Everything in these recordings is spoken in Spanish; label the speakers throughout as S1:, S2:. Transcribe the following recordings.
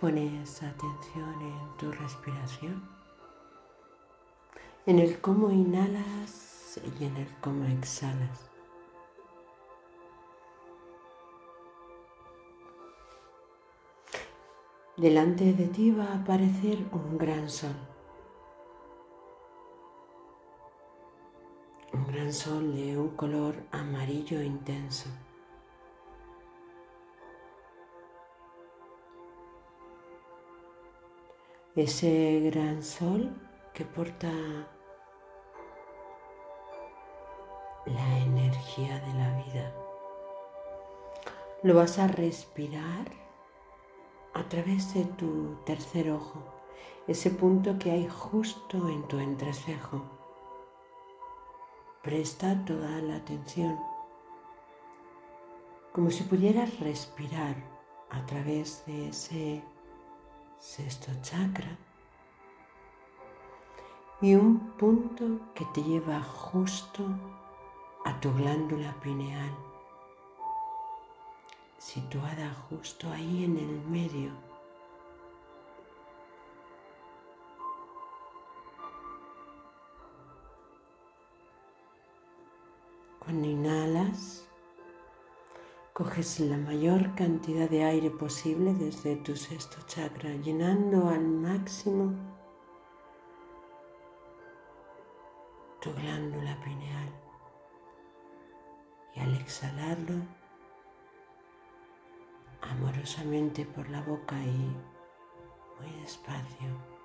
S1: Pones atención en tu respiración, en el cómo inhalas y en el cómo exhalas. Delante de ti va a aparecer un gran sol. Un gran sol de un color amarillo intenso. Ese gran sol que porta la energía de la vida. Lo vas a respirar a través de tu tercer ojo, ese punto que hay justo en tu entrecejo. Presta toda la atención, como si pudieras respirar a través de ese sexto chakra y un punto que te lleva justo a tu glándula pineal, situada justo ahí en el medio. Cuando inhalas, Coges la mayor cantidad de aire posible desde tu sexto chakra, llenando al máximo tu glándula pineal. Y al exhalarlo, amorosamente por la boca y muy despacio.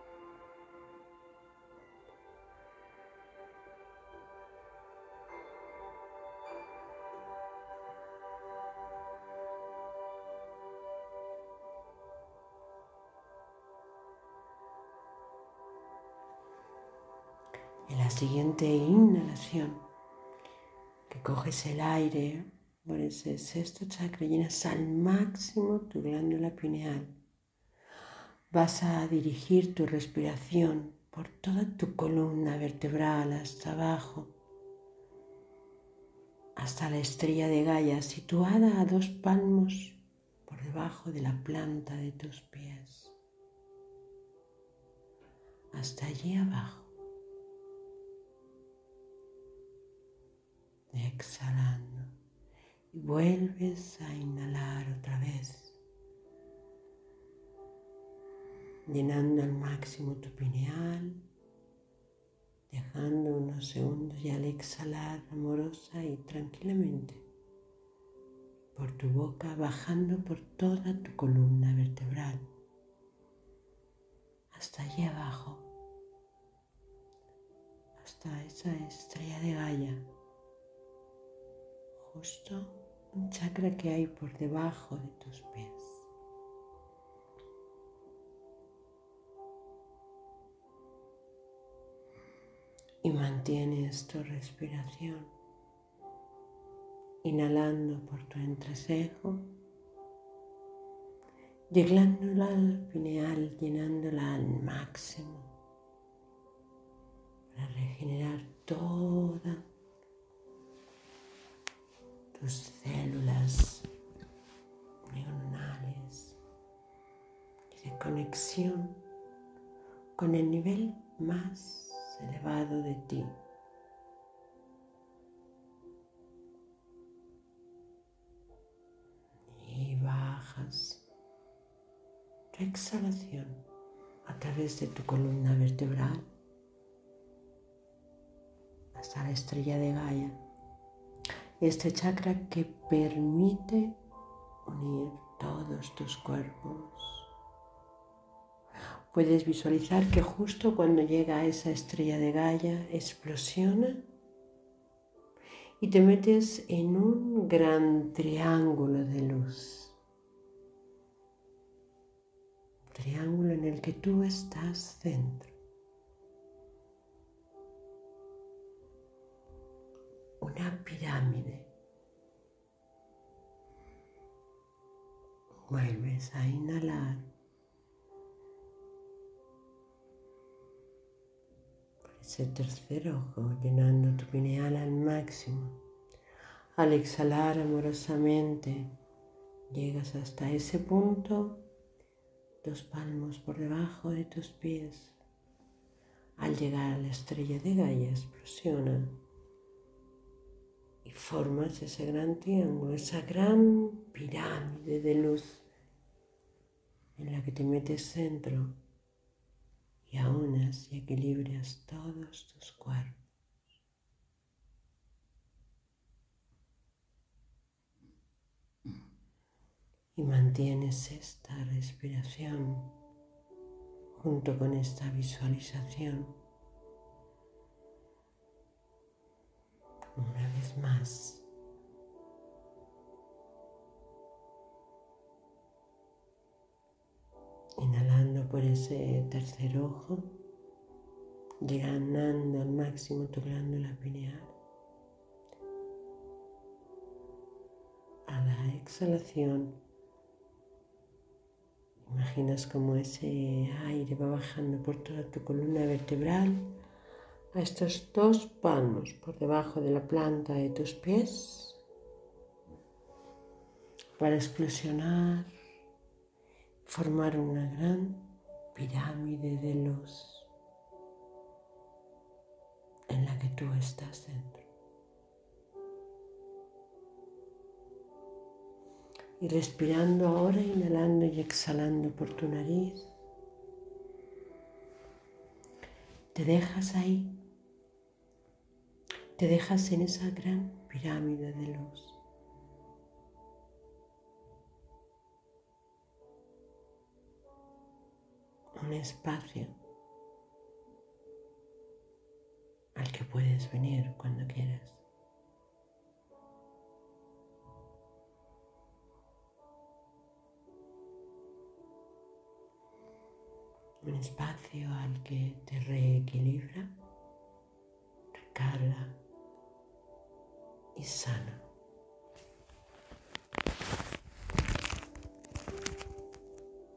S1: En la siguiente inhalación, que coges el aire por ese sexto chakra, llenas al máximo tu glándula pineal. Vas a dirigir tu respiración por toda tu columna vertebral hasta abajo, hasta la estrella de Gaia situada a dos palmos por debajo de la planta de tus pies. Hasta allí abajo. Exhalando. Y vuelves a inhalar otra vez, llenando al máximo tu pineal, dejando unos segundos y al exhalar amorosa y tranquilamente por tu boca, bajando por toda tu columna vertebral hasta allí abajo, hasta esa estrella de Gaia justo un chakra que hay por debajo de tus pies. Y mantienes tu respiración, inhalando por tu entrecejo, llegando al pineal, llenándola al máximo para regenerar con el nivel más elevado de ti. Y bajas tu exhalación a través de tu columna vertebral hasta la estrella de Gaia este chakra que permite unir todos tus cuerpos. Puedes visualizar que justo cuando llega esa estrella de Gaia explosiona y te metes en un gran triángulo de luz. Triángulo en el que tú estás dentro. una pirámide. Vuelves a inhalar. Ese tercer ojo, llenando tu pineal al máximo. Al exhalar amorosamente, llegas hasta ese punto dos palmos por debajo de tus pies. Al llegar a la estrella de Gaia explosiona y formas ese gran triángulo, esa gran pirámide de luz en la que te metes dentro y aunas y equilibras todos tus cuerpos. Y mantienes esta respiración junto con esta visualización. Una vez más. Por ese tercer ojo, llenando al máximo tu glándula pineal. A la exhalación, imaginas como ese aire va bajando por toda tu columna vertebral a estos dos palmos por debajo de la planta de tus pies para explosionar formar una gran pirámide de luz en la que tú estás dentro. Y respirando ahora, inhalando y exhalando por tu nariz, te dejas ahí, te dejas en esa gran pirámide de luz. Un espacio al que puedes venir cuando quieras. Un espacio al que te reequilibra, recarga y sana.